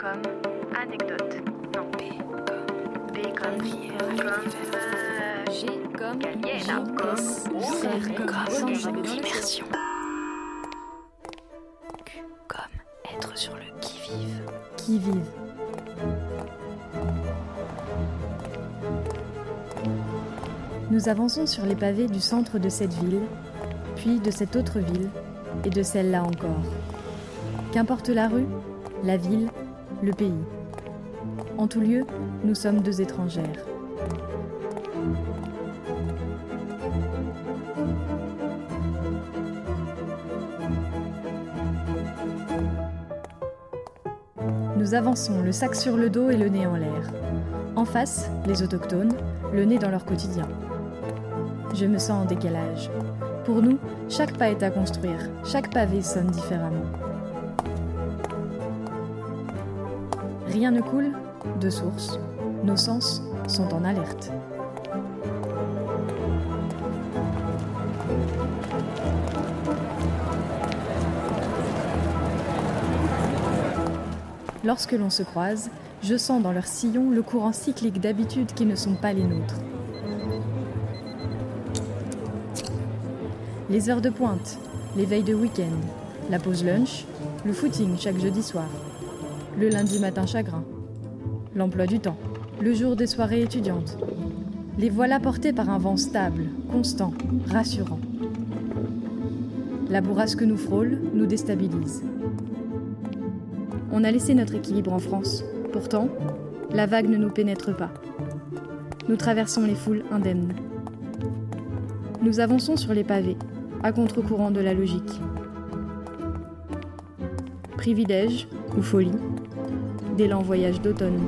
comme anecdote. Non. B comme. B comme. Comme. euh, G comme Galiena. Comme. R comme Immersion. Q comme être sur le qui-vive. qui vivent. Nous avançons sur les pavés du centre de cette ville, puis de cette autre ville, et de celle-là encore. Qu'importe la rue, la ville, le pays. En tout lieu, nous sommes deux étrangères. Nous avançons le sac sur le dos et le nez en l'air. En face, les autochtones, le nez dans leur quotidien. Je me sens en décalage. Pour nous, chaque pas est à construire, chaque pavé sonne différemment. Rien ne coule De source. Nos sens sont en alerte. Lorsque l'on se croise, je sens dans leur sillon le courant cyclique d'habitudes qui ne sont pas les nôtres. Les heures de pointe, les veilles de week-end, la pause lunch, le footing chaque jeudi soir, le lundi matin chagrin, l'emploi du temps, le jour des soirées étudiantes. Les voilà portés par un vent stable, constant, rassurant. La bourrasque que nous frôle nous déstabilise. On a laissé notre équilibre en France. Pourtant, la vague ne nous pénètre pas. Nous traversons les foules indemnes. Nous avançons sur les pavés, à contre-courant de la logique. Privilège ou folie, d'élan voyage d'automne,